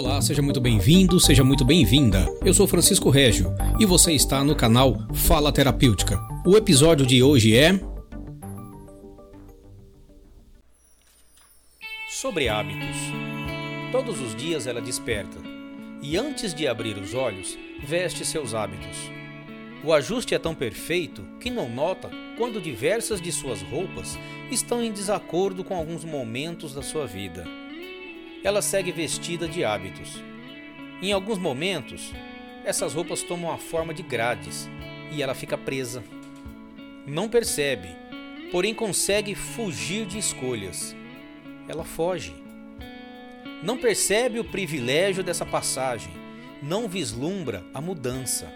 Olá, seja muito bem-vindo, seja muito bem-vinda. Eu sou Francisco Régio e você está no canal Fala Terapêutica. O episódio de hoje é. Sobre hábitos. Todos os dias ela desperta e, antes de abrir os olhos, veste seus hábitos. O ajuste é tão perfeito que não nota quando diversas de suas roupas estão em desacordo com alguns momentos da sua vida ela segue vestida de hábitos. Em alguns momentos, essas roupas tomam a forma de grades e ela fica presa. Não percebe, porém consegue fugir de escolhas. Ela foge. Não percebe o privilégio dessa passagem, não vislumbra a mudança.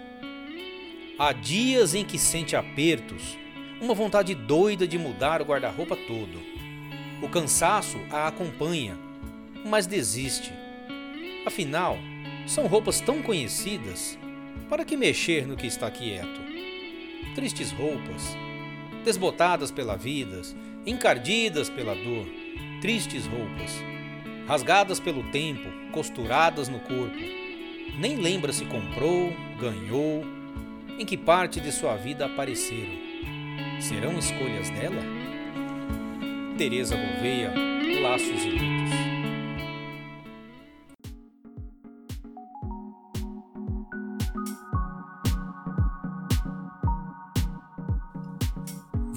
Há dias em que sente apertos, uma vontade doida de mudar o guarda-roupa todo. O cansaço a acompanha mas desiste. Afinal, são roupas tão conhecidas, para que mexer no que está quieto? Tristes roupas, desbotadas pela vida, encardidas pela dor, tristes roupas, rasgadas pelo tempo, costuradas no corpo. Nem lembra se comprou, ganhou, em que parte de sua vida apareceram. Serão escolhas dela? Teresa Gouveia, Laços e Lutos.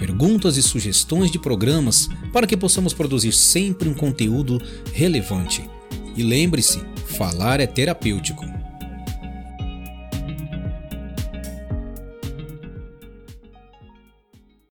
perguntas e sugestões de programas para que possamos produzir sempre um conteúdo relevante. E lembre-se, falar é terapêutico.